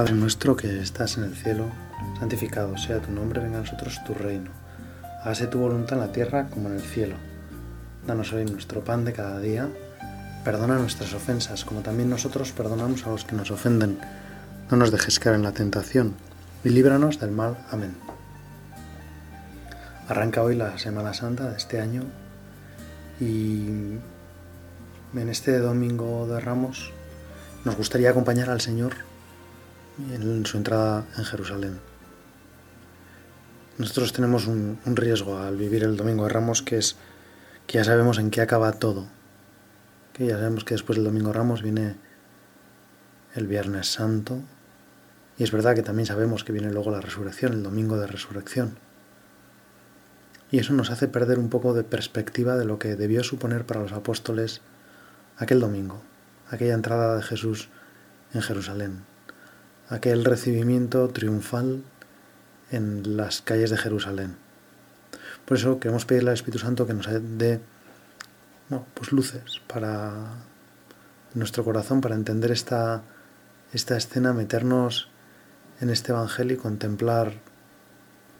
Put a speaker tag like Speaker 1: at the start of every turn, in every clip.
Speaker 1: Padre nuestro que estás en el cielo, santificado sea tu nombre, venga a nosotros tu reino. Hágase tu voluntad en la tierra como en el cielo. Danos hoy nuestro pan de cada día. Perdona nuestras ofensas, como también nosotros perdonamos a los que nos ofenden. No nos dejes caer en la tentación y líbranos del mal. Amén. Arranca hoy la Semana Santa de este año y en este domingo de Ramos nos gustaría acompañar al Señor en su entrada en Jerusalén. Nosotros tenemos un, riesgo al vivir el Domingo de Ramos que es que ya sabemos en qué acaba todo. Que ya sabemos que después del Domingo Ramos viene el Viernes Santo. Y es verdad que también sabemos que viene luego la resurrección, el Domingo de Resurrección. Y eso nos hace perder un poco de perspectiva de lo que debió suponer para los apóstoles aquel domingo, aquella entrada de Jesús en Jerusalén aquel recibimiento triunfal en las calles de Jerusalén. Por eso queremos pedirle al Espíritu Santo que nos dé pues luces para nuestro corazón, para entender esta, esta escena, meternos en este Evangelio y contemplar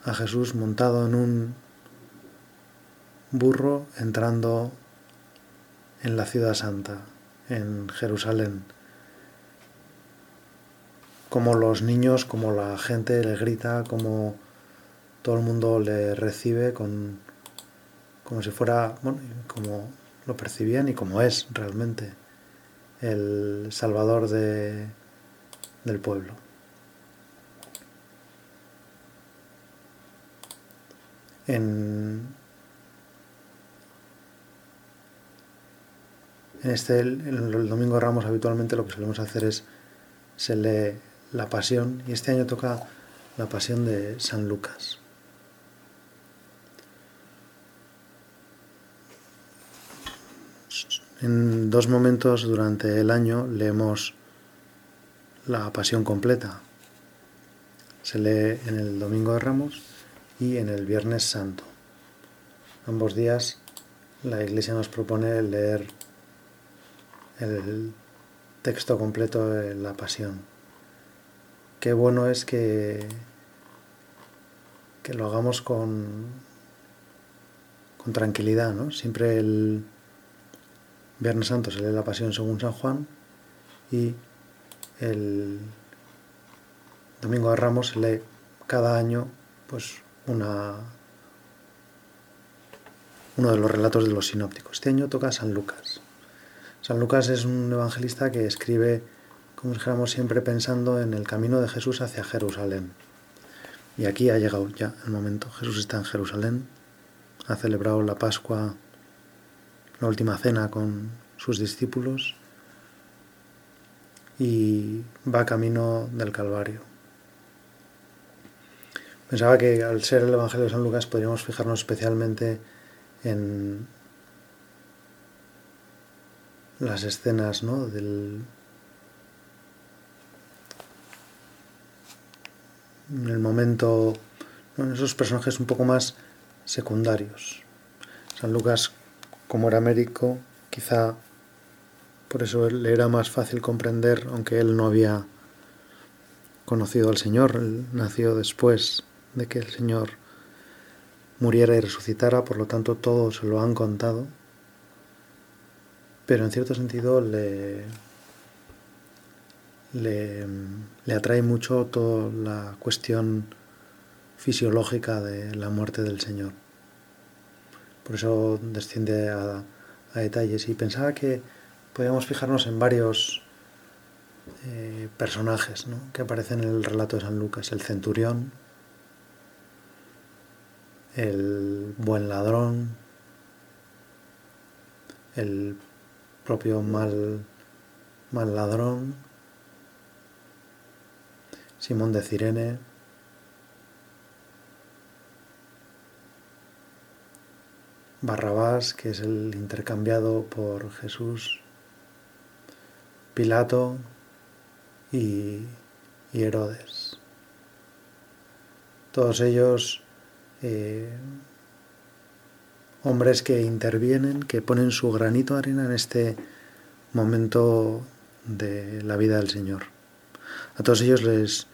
Speaker 1: a Jesús montado en un burro entrando en la ciudad santa, en Jerusalén como los niños, como la gente le grita, como todo el mundo le recibe con como si fuera, bueno, como lo percibían y como es realmente el salvador de, del pueblo. En, en este el domingo de Ramos habitualmente lo que solemos hacer es se lee la pasión y este año toca la pasión de San Lucas. En dos momentos durante el año leemos la pasión completa. Se lee en el Domingo de Ramos y en el Viernes Santo. Ambos días la Iglesia nos propone leer el texto completo de la pasión qué bueno es que, que lo hagamos con, con tranquilidad, ¿no? Siempre el Viernes Santo se lee la Pasión según San Juan y el Domingo de Ramos se lee cada año pues una uno de los relatos de los sinópticos. Este año toca San Lucas. San Lucas es un evangelista que escribe como dijéramos siempre pensando en el camino de Jesús hacia Jerusalén. Y aquí ha llegado ya el momento. Jesús está en Jerusalén, ha celebrado la Pascua, la última cena con sus discípulos y va camino del Calvario. Pensaba que al ser el Evangelio de San Lucas podríamos fijarnos especialmente en las escenas ¿no? del, en el momento, en esos personajes un poco más secundarios. San Lucas, como era médico, quizá por eso le era más fácil comprender, aunque él no había conocido al Señor, él nació después de que el Señor muriera y resucitara, por lo tanto todo se lo han contado, pero en cierto sentido le, le, atrae mucho toda la cuestión fisiológica de la muerte del Señor. Por eso desciende a, detalles y pensaba que podíamos fijarnos en varios eh, personajes que aparecen en el relato de San Lucas. El centurión, el buen ladrón, el propio mal, mal ladrón, Simón de Cirene, Barrabás, que es el intercambiado por Jesús, Pilato y, Herodes. Todos ellos eh, hombres que intervienen, que ponen su granito de arena en este momento de la vida del Señor. A todos ellos les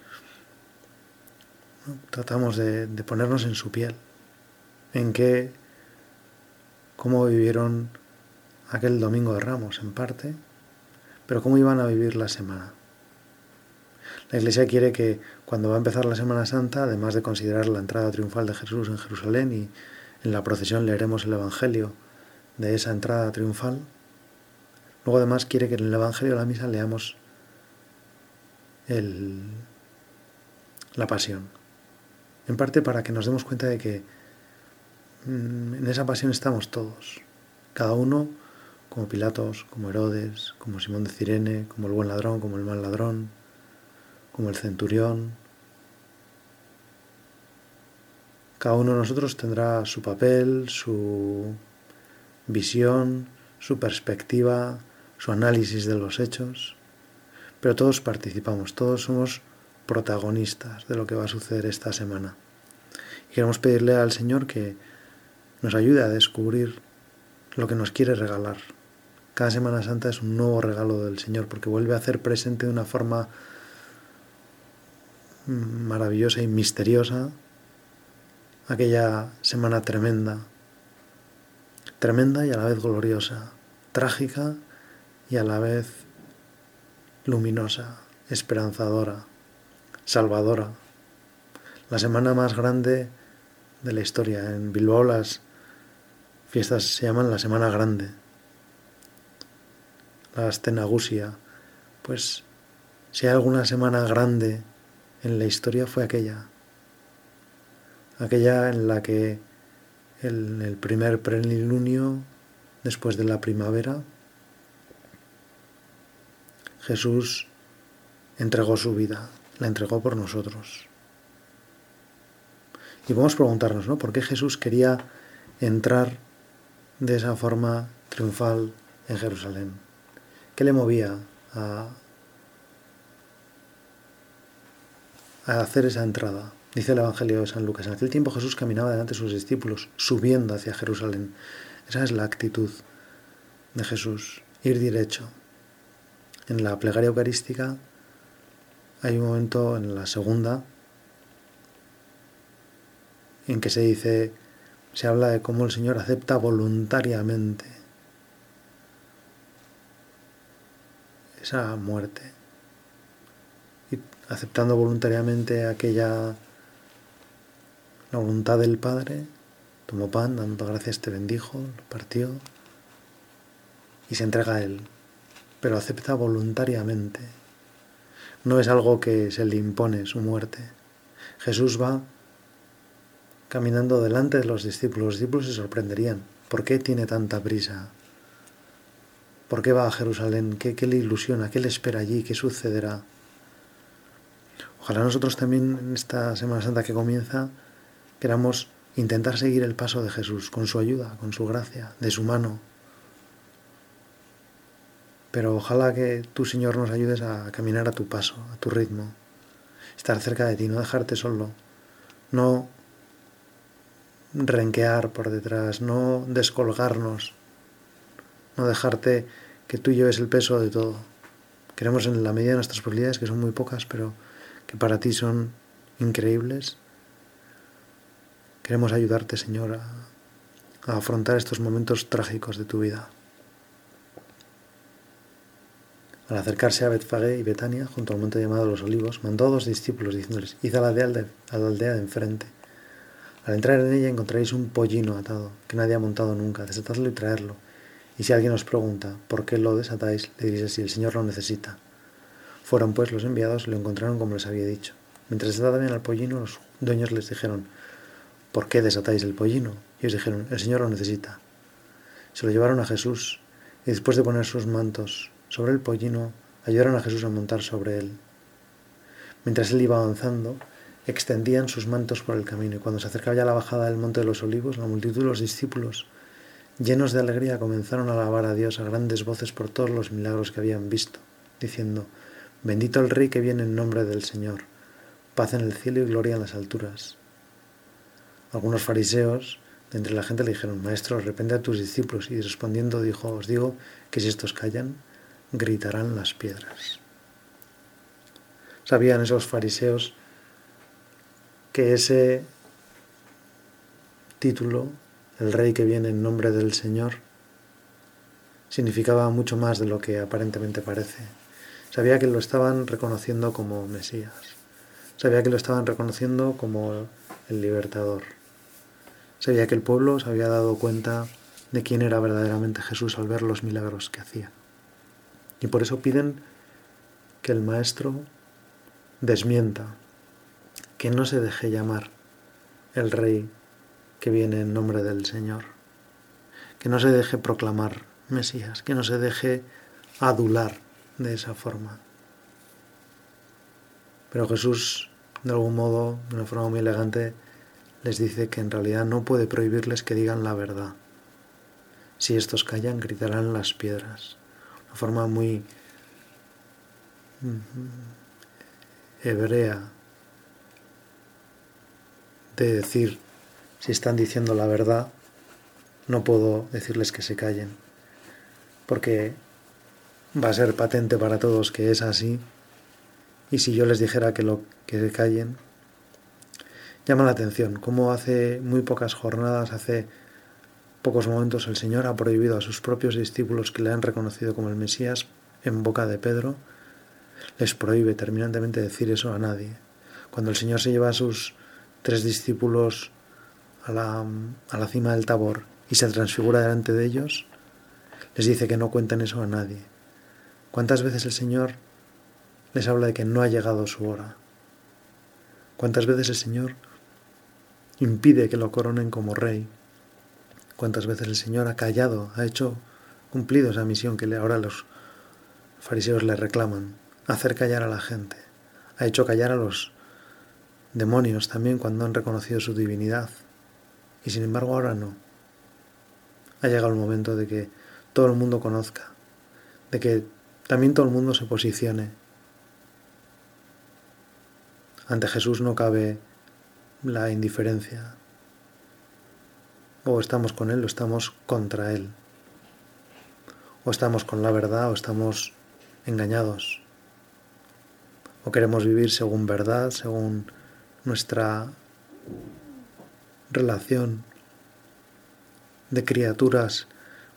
Speaker 1: tratamos de, ponernos en su piel, en qué, cómo vivieron aquel domingo de Ramos, en parte, pero cómo iban a vivir la semana. La Iglesia quiere que cuando va a empezar la Semana Santa, además de considerar la entrada triunfal de Jesús en Jerusalén y en la procesión leeremos el Evangelio de esa entrada triunfal, luego además quiere que en el Evangelio de la misa leamos el, la pasión. En parte para que nos demos cuenta de que mm, en esa pasión estamos todos, cada uno como Pilatos, como Herodes, como Simón de Cirene, como el buen ladrón, como el mal ladrón, como el centurión. Cada uno de nosotros tendrá su papel, su visión, su perspectiva, su análisis de los hechos, pero todos participamos, todos somos protagonistas de lo que va a suceder esta semana. Y queremos pedirle al Señor que nos ayude a descubrir lo que nos quiere regalar. Cada Semana Santa es un nuevo regalo del Señor porque vuelve a hacer presente de una forma maravillosa y misteriosa aquella semana tremenda, tremenda y a la vez gloriosa, trágica y a la vez luminosa, esperanzadora, salvadora. La semana más grande de la historia. En Bilbao las fiestas se llaman la Semana Grande, la Astenagusia. Pues si hay alguna semana grande en la historia fue aquella, aquella en la que el, el primer plenilunio, después de la primavera, Jesús entregó su vida, la entregó por nosotros. Y podemos preguntarnos, ¿no? ¿Por qué Jesús quería entrar de esa forma triunfal en Jerusalén? ¿Qué le movía a, hacer esa entrada. Dice el Evangelio de San Lucas, en aquel tiempo Jesús caminaba delante de sus discípulos, subiendo hacia Jerusalén. Esa es la actitud de Jesús, ir derecho. En la plegaria eucarística hay un momento en la segunda en que se dice, se habla de cómo el Señor acepta voluntariamente esa muerte aceptando voluntariamente aquella la voluntad del Padre, tomó pan, dando gracias te bendijo, lo partió y se entrega a Él, pero acepta voluntariamente. No es algo que se le impone su muerte. Jesús va caminando delante de los discípulos. Los discípulos se sorprenderían. ¿Por qué tiene tanta prisa? ¿Por qué va a Jerusalén? ¿Qué, qué le ilusiona? ¿Qué le espera allí? ¿Qué sucederá? Ojalá nosotros también en esta Semana Santa que comienza queramos intentar seguir el paso de Jesús con su ayuda, con su gracia, de su mano. Pero ojalá que tú, Señor, nos ayudes a caminar a tu paso, a tu ritmo, estar cerca de ti, no dejarte solo, no renquear por detrás, no descolgarnos, no dejarte que tú lleves el peso de todo. Queremos en la medida de nuestras posibilidades, que son muy pocas, pero que para ti son increíbles. Queremos ayudarte, Señor, a, afrontar estos momentos trágicos de tu vida. Al acercarse a Betfagé y Betania, junto al monte llamado Los Olivos, mandó a dos discípulos diciéndoles, id a la aldea de, a la aldea de enfrente. Al entrar en ella encontraréis un pollino atado, que nadie ha montado nunca, desatadlo y traerlo. Y si alguien os pregunta, ¿por qué lo desatáis? Le diréis si el Señor lo necesita. Fueron pues los enviados y lo encontraron como les había dicho. Mientras estaban al pollino, los dueños les dijeron, ¿por qué desatáis el pollino? Y ellos dijeron, el Señor lo necesita. Se lo llevaron a Jesús y después de poner sus mantos sobre el pollino, ayudaron a Jesús a montar sobre él. Mientras él iba avanzando, extendían sus mantos por el camino y cuando se acercaba ya la bajada del monte de los olivos, la multitud de los discípulos, llenos de alegría, comenzaron a alabar a Dios a grandes voces por todos los milagros que habían visto, diciendo, Bendito el Rey que viene en nombre del Señor, paz en el cielo y gloria en las alturas. Algunos fariseos de entre la gente le dijeron, Maestro, arrepende a tus discípulos. Y respondiendo dijo, Os digo que si estos callan, gritarán las piedras. Sabían esos fariseos que ese título, el rey que viene en nombre del Señor, significaba mucho más de lo que aparentemente parece. Sabía que lo estaban reconociendo como Mesías. Sabía que lo estaban reconociendo como el libertador. Sabía que el pueblo se había dado cuenta de quién era verdaderamente Jesús al ver los milagros que hacía. Y por eso piden que el Maestro desmienta, que no se deje llamar el Rey que viene en nombre del Señor, que no se deje proclamar Mesías, que no se deje adular de esa forma. Pero Jesús, de algún modo, de una forma muy elegante, les dice que en realidad no puede prohibirles que digan la verdad. Si estos callan, gritarán las piedras. Forma muy hebrea de decir si están diciendo la verdad, no puedo decirles que se callen, porque va a ser patente para todos que es así, y si yo les dijera que lo que se callen, llama la atención, como hace muy pocas jornadas, hace pocos momentos el Señor ha prohibido a sus propios discípulos que le han reconocido como el Mesías en boca de Pedro, les prohíbe terminantemente decir eso a nadie. Cuando el Señor se lleva a sus tres discípulos a la, a la cima del tabor y se transfigura delante de ellos, les dice que no cuenten eso a nadie. ¿Cuántas veces el Señor les habla de que no ha llegado su hora? ¿Cuántas veces el Señor impide que lo coronen como rey? ¿Cuántas veces el Señor ha callado, ha hecho cumplido esa misión que ahora los fariseos le reclaman? Hacer callar a la gente. Ha hecho callar a los demonios también cuando han reconocido su divinidad. Y sin embargo ahora no. Ha llegado el momento de que todo el mundo conozca, de que también todo el mundo se posicione. Ante Jesús no cabe la indiferencia. O estamos con Él o estamos contra Él. O estamos con la verdad o estamos engañados. O queremos vivir según verdad, según nuestra relación de criaturas,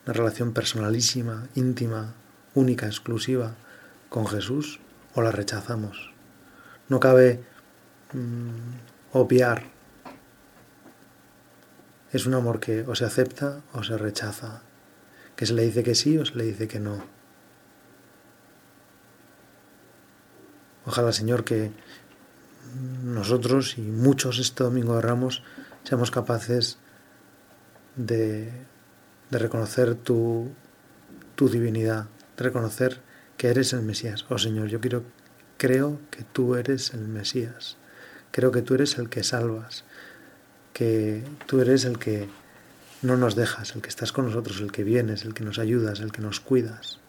Speaker 1: una relación personalísima, íntima, única, exclusiva con Jesús, o la rechazamos. No cabe mm, obviar. Es un amor que o se acepta o se rechaza, que se le dice que sí o se le dice que no. Ojalá, Señor, que nosotros y muchos este domingo de Ramos seamos capaces de, reconocer tu, tu divinidad, de reconocer que eres el Mesías. Oh Señor, yo quiero, creo que tú eres el Mesías, creo que tú eres el que salvas, que tú eres el que no nos dejas, el que estás con nosotros, el que vienes, el que nos ayudas, el que nos cuidas.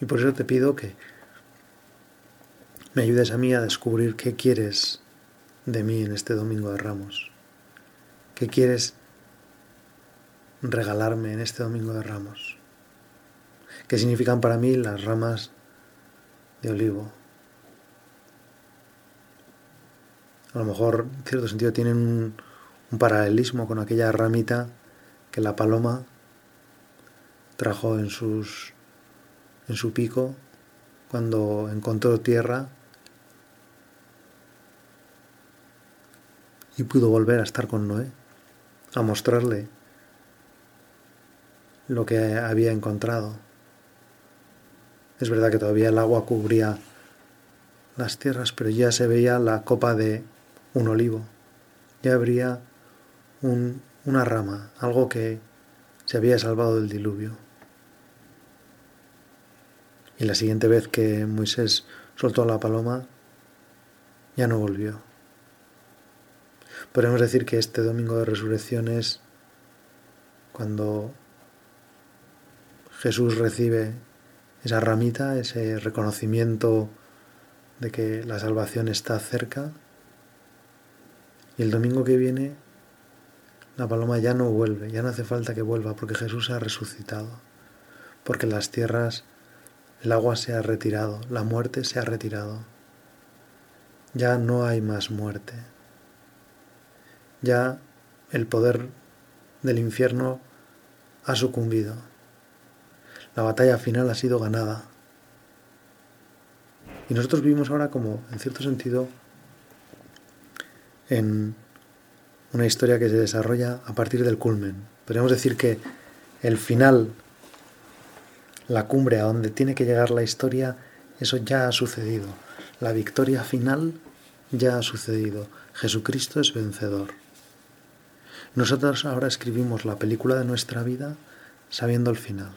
Speaker 1: Y por eso te pido que me ayudes a mí a descubrir qué quieres de mí en este domingo de Ramos. ¿Qué quieres regalarme en este domingo de Ramos? ¿Qué significan para mí las ramas de olivo? A lo mejor, en cierto sentido, tienen un, un paralelismo con aquella ramita que la paloma trajo en, sus, en su pico cuando encontró tierra y pudo volver a estar con Noé, a mostrarle lo que había encontrado. Es verdad que todavía el agua cubría las tierras, pero ya se veía la copa de un olivo, ya habría una rama, algo que se había salvado del diluvio. Y la siguiente vez que Moisés soltó la paloma, ya no volvió. Podemos decir que este domingo de resurrección es cuando Jesús recibe esa ramita, ese reconocimiento de que la salvación está cerca. Y el domingo que viene la paloma ya no vuelve, ya no hace falta que vuelva porque Jesús ha resucitado, porque las tierras el agua se ha retirado, la muerte se ha retirado. Ya no hay más muerte. Ya el poder del infierno ha sucumbido. La batalla final ha sido ganada. Y nosotros vivimos ahora como, en cierto sentido, en una historia que se desarrolla a partir del culmen. Podríamos decir que el final la cumbre a donde tiene que llegar la historia, eso ya ha sucedido. La victoria final ya ha sucedido. Jesucristo es vencedor. Nosotros ahora escribimos la película de nuestra vida sabiendo el final.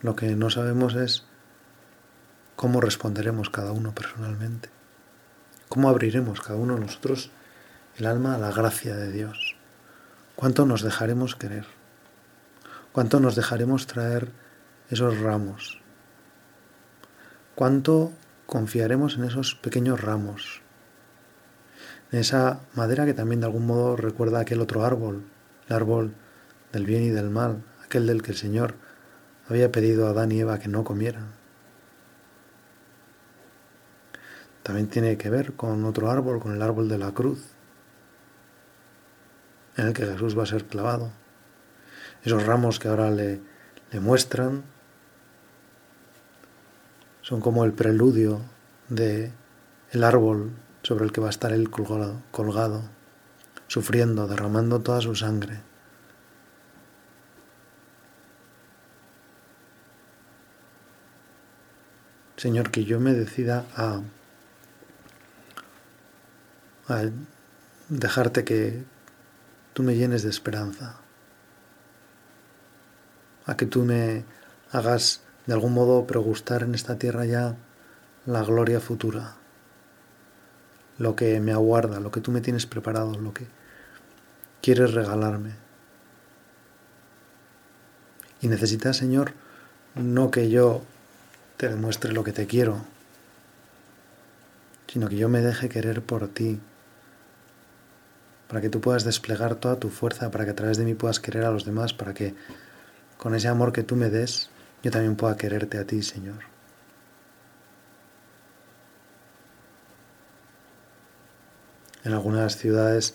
Speaker 1: Lo que no sabemos es cómo responderemos cada uno personalmente. ¿Cómo abriremos cada uno de nosotros el alma a la gracia de Dios? ¿Cuánto nos dejaremos querer? ¿Cuánto nos dejaremos traer esos ramos? ¿Cuánto confiaremos en esos pequeños ramos? En esa madera que también de algún modo recuerda aquel otro árbol, el árbol del bien y del mal, aquel del que el Señor había pedido a Adán y Eva que no comieran. También tiene que ver con otro árbol, con el árbol de la cruz, en el que Jesús va a ser clavado esos ramos que ahora le, muestran son como el preludio de el árbol sobre el que va a estar él colgado, colgado, sufriendo, derramando toda su sangre. Señor, que yo me decida a, a dejarte que tú me llenes de esperanza a que tú me hagas de algún modo pregustar en esta tierra ya la gloria futura, lo que me aguarda, lo que tú me tienes preparado, lo que quieres regalarme. Y necesitas, Señor, no que yo te demuestre lo que te quiero, sino que yo me deje querer por ti, para que tú puedas desplegar toda tu fuerza, para que a través de mí puedas querer a los demás, para que con ese amor que tú me des, yo también pueda quererte a ti, Señor. En algunas ciudades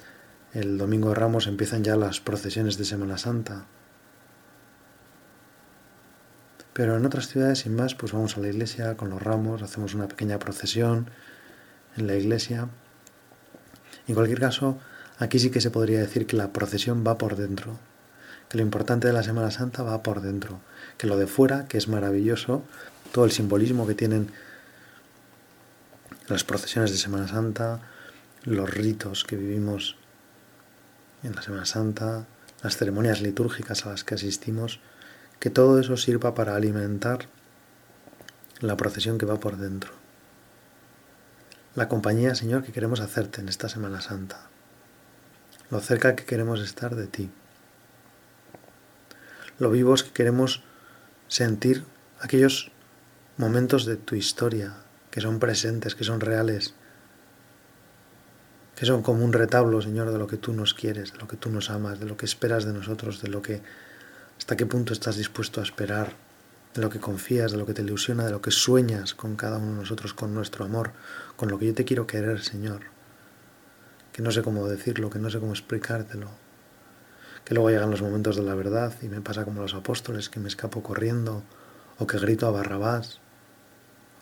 Speaker 1: el domingo de Ramos empiezan ya las procesiones de Semana Santa. Pero en otras ciudades, sin más, pues vamos a la iglesia con los ramos, hacemos una pequeña procesión en la iglesia. En cualquier caso, aquí sí que se podría decir que la procesión va por dentro que lo importante de la Semana Santa va por dentro, que lo de fuera, que es maravilloso, todo el simbolismo que tienen las procesiones de Semana Santa, los ritos que vivimos en la Semana Santa, las ceremonias litúrgicas a las que asistimos, que todo eso sirva para alimentar la procesión que va por dentro. La compañía, Señor, que queremos hacerte en esta Semana Santa. Lo cerca que queremos estar de ti lo vivos que queremos sentir aquellos momentos de tu historia que son presentes, que son reales, que son como un retablo, Señor, de lo que tú nos quieres, de lo que tú nos amas, de lo que esperas de nosotros, de lo que hasta qué punto estás dispuesto a esperar, de lo que confías, de lo que te ilusiona, de lo que sueñas con cada uno de nosotros, con nuestro amor, con lo que yo te quiero querer, Señor. No sé cómo decirlo, que no sé cómo explicártelo, que luego llegan los momentos de la verdad y me pasa como los apóstoles, que me escapo corriendo, o que grito a Barrabás,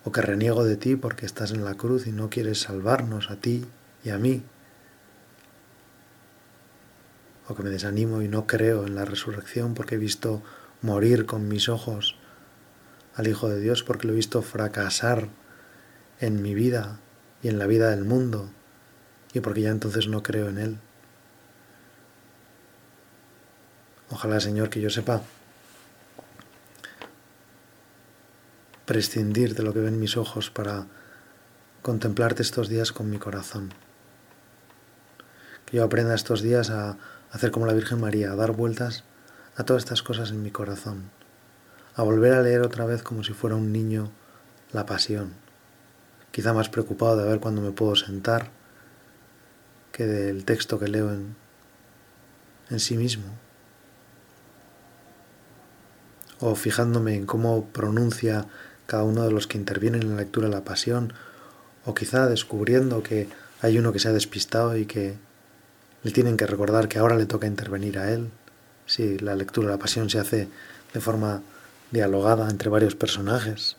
Speaker 1: o que reniego de ti porque estás en la cruz y no quieres salvarnos a ti y a mí, o que me desanimo y no creo en la resurrección porque he visto morir con mis ojos al Hijo de Dios, porque lo he visto fracasar en mi vida y en la vida del mundo, y porque ya entonces no creo en Él. Ojalá, Señor, que yo sepa prescindir de lo que ven mis ojos para contemplarte estos días con mi corazón. Que yo aprenda estos días a hacer como la Virgen María, a dar vueltas a todas estas cosas en mi corazón, a volver a leer otra vez como si fuera un niño la pasión, quizá más preocupado de ver cuándo me puedo sentar del texto que leo en, en sí mismo o fijándome en cómo pronuncia cada uno de los que intervienen en la lectura de la pasión, o quizá descubriendo que hay uno que se ha despistado y que le tienen que recordar que ahora le toca intervenir a él. Si la lectura de la pasión se hace de forma dialogada entre varios personajes.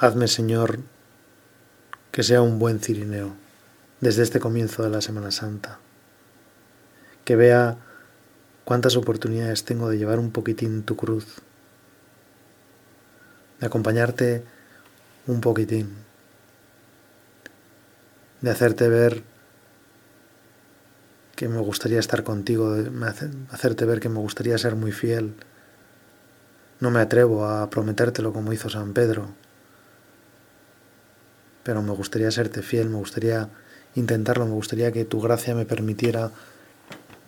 Speaker 1: Hazme, Señor, que sea un buen cirineo desde este comienzo de la Semana Santa, que vea cuántas oportunidades tengo de llevar un poquitín tu cruz, de acompañarte un poquitín, de hacerte ver que me gustaría estar contigo, de hacerte ver que me gustaría ser muy fiel. No me atrevo a prometértelo como hizo San Pedro, pero me gustaría serte fiel, me gustaría intentarlo, me gustaría que tu gracia me permitiera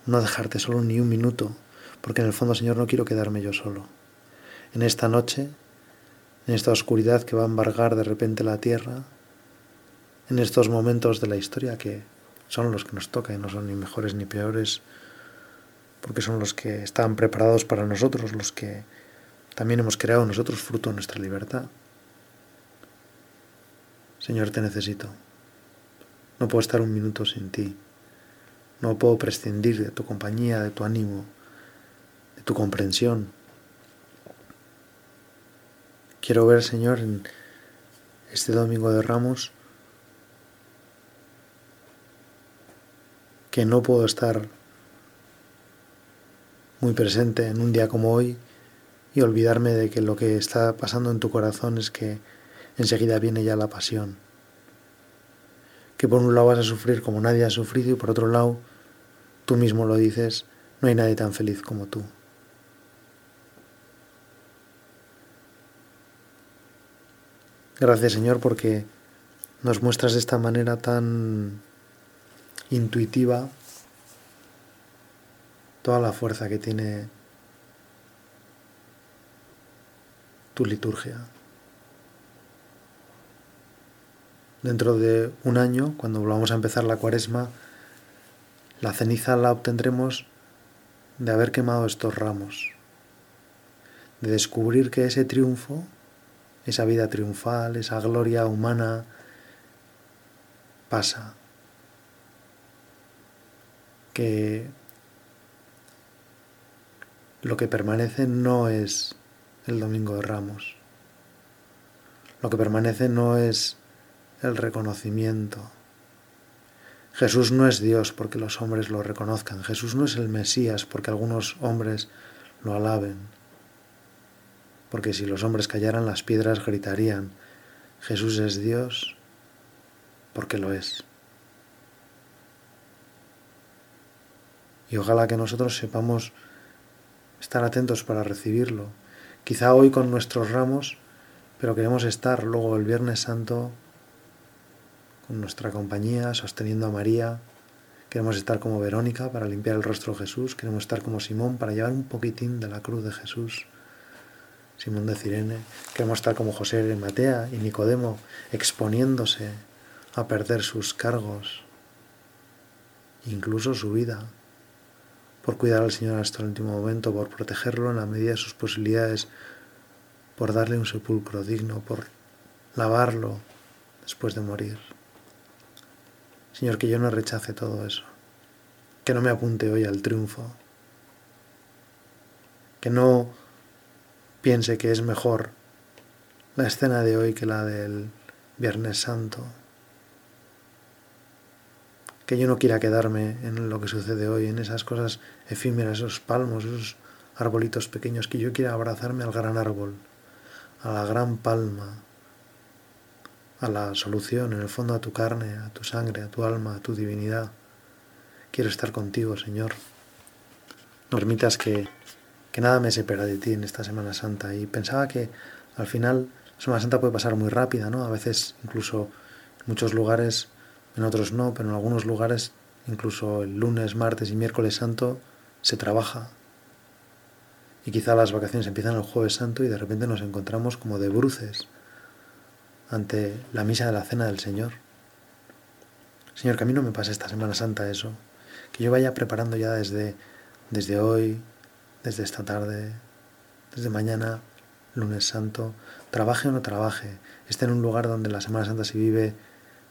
Speaker 1: no dejarte solo ni un minuto, porque en el fondo, Señor, no quiero quedarme yo solo. En esta noche, en esta oscuridad que va a embargar de repente la tierra, en estos momentos de la historia que son los que nos tocan y no son ni mejores ni peores, porque son los que están preparados para nosotros, los que también hemos creado nosotros fruto de nuestra libertad. Señor, te necesito. No puedo estar un minuto sin ti. No puedo prescindir de tu compañía, de tu ánimo, de tu comprensión. Quiero ver, Señor, en este domingo de Ramos, que no puedo estar muy presente en un día como hoy y olvidarme de que lo que está pasando en tu corazón es que enseguida viene ya la pasión. Que por un lado vas a sufrir como nadie ha sufrido y por otro lado, tú mismo lo dices, no hay nadie tan feliz como tú. Gracias Señor porque nos muestras de esta manera tan intuitiva toda la fuerza que tiene tu liturgia. Dentro de un año, cuando volvamos a empezar la cuaresma, la ceniza la obtendremos de haber quemado estos ramos, de descubrir que ese triunfo, esa vida triunfal, esa gloria humana, pasa, que lo que permanece no es el domingo de ramos, lo que permanece no es el reconocimiento. Jesús no es Dios porque los hombres lo reconozcan. Jesús no es el Mesías porque algunos hombres lo alaben. Porque si los hombres callaran las piedras gritarían, Jesús es Dios porque lo es. Y ojalá que nosotros sepamos estar atentos para recibirlo. Quizá hoy con nuestros ramos, pero queremos estar luego el Viernes Santo nuestra compañía, sosteniendo a María. Queremos estar como Verónica para limpiar el rostro de Jesús. Queremos estar como Simón para llevar un poquitín de la cruz de Jesús. Simón de Cirene. Queremos estar como José de Matea y Nicodemo, exponiéndose a perder sus cargos, incluso su vida, por cuidar al Señor hasta el último momento, por protegerlo en la medida de sus posibilidades, por darle un sepulcro digno, por lavarlo después de morir. Señor, que yo no rechace todo eso, que no me apunte hoy al triunfo, que no piense que es mejor la escena de hoy que la del Viernes Santo, que yo no quiera quedarme en lo que sucede hoy, en esas cosas efímeras, esos palmos, esos arbolitos pequeños, que yo quiera abrazarme al gran árbol, a la gran palma, a la solución, en el fondo a tu carne, a tu sangre, a tu alma, a tu divinidad. Quiero estar contigo, Señor. No permitas que, que nada me separe de ti en esta Semana Santa. Y pensaba que al final Semana Santa puede pasar muy rápida, ¿no? A veces incluso en muchos lugares, en otros no, pero en algunos lugares, incluso el lunes, martes y miércoles santo, se trabaja. Y quizá las vacaciones empiezan el jueves santo y de repente nos encontramos como de bruces ante la misa de la cena del Señor. Señor, que a mí no me pase esta Semana Santa eso, que yo vaya preparando ya desde, desde hoy, desde esta tarde, desde mañana, lunes santo, trabaje o no trabaje, esté en un lugar donde la Semana Santa se vive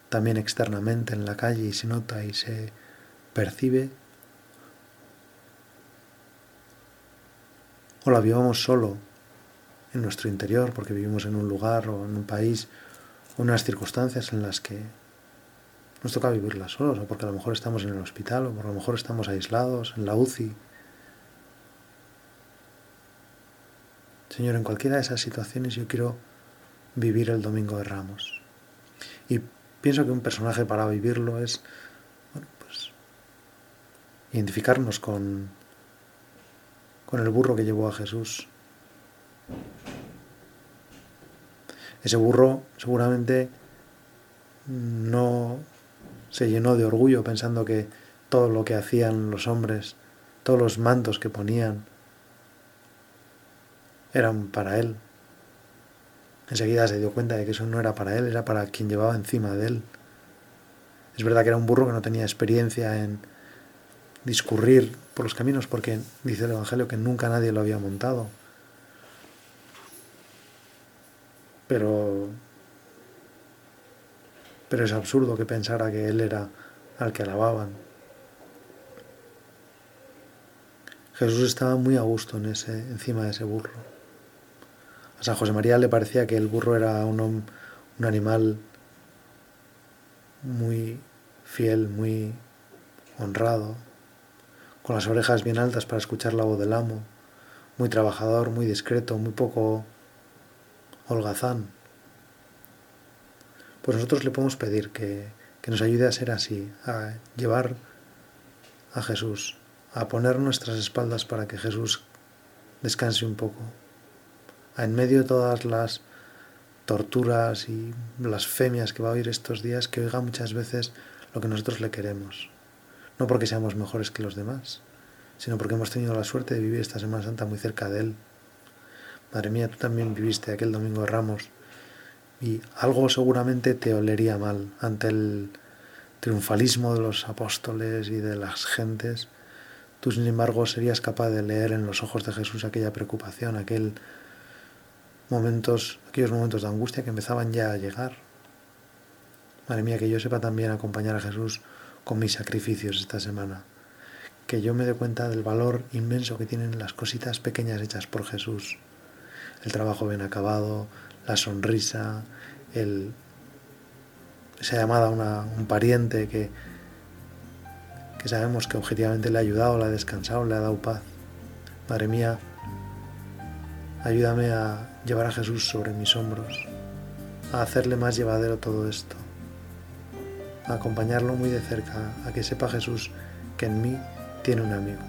Speaker 1: también externamente en la calle y se nota y se percibe, o la vivamos solo en nuestro interior porque vivimos en un lugar o en un país unas circunstancias en las que nos toca vivirlas solos o porque a lo mejor estamos en el hospital o porque a lo mejor estamos aislados en la UCI. Señor, en cualquiera de esas situaciones yo quiero vivir el Domingo de Ramos. Y pienso que un personaje para vivirlo es, pues, identificarnos con, con el burro que llevó a Jesús. Ese burro seguramente no se llenó de orgullo pensando que todo lo que hacían los hombres, todos los mantos que ponían, eran para él, Enseguida se dio cuenta de que eso no era para él, era para quien llevaba encima de él. Es verdad que era un burro que no tenía experiencia en discurrir por los caminos, porque dice el Evangelio que nunca nadie lo había montado. Pero, pero es absurdo que pensara que él era al que alababan. Jesús estaba muy a gusto en ese, encima de ese burro. A San José María le parecía que el burro era un, un animal muy fiel, muy honrado, con las orejas bien altas para escuchar la voz del amo, muy trabajador, muy discreto, muy poco holgazán. Pues nosotros le podemos pedir que, que nos ayude a ser así, a llevar a Jesús, a poner nuestras espaldas para que Jesús descanse un poco en medio de todas las torturas y blasfemias que va a oír estos días, que oiga muchas veces lo que nosotros le queremos. No porque seamos mejores que los demás, sino porque hemos tenido la suerte de vivir esta Semana Santa muy cerca de Él. Madre mía, tú también viviste aquel domingo de Ramos y algo seguramente te olería mal ante el triunfalismo de los apóstoles y de las gentes. Tú, sin embargo, serías capaz de leer en los ojos de Jesús aquella preocupación, aquel momentos, aquellos momentos de angustia que empezaban ya a llegar. Madre mía, que yo sepa también acompañar a Jesús con mis sacrificios esta semana. Que yo me dé cuenta del valor inmenso que tienen las cositas pequeñas hechas por Jesús. El trabajo bien acabado, la sonrisa, esa llamada a un pariente que, que sabemos que objetivamente le ha ayudado, le ha descansado, le ha dado paz. Madre mía, ayúdame a llevar a Jesús sobre mis hombros, a hacerle más llevadero todo esto, a acompañarlo muy de cerca, a que sepa Jesús que en mí tiene un amigo.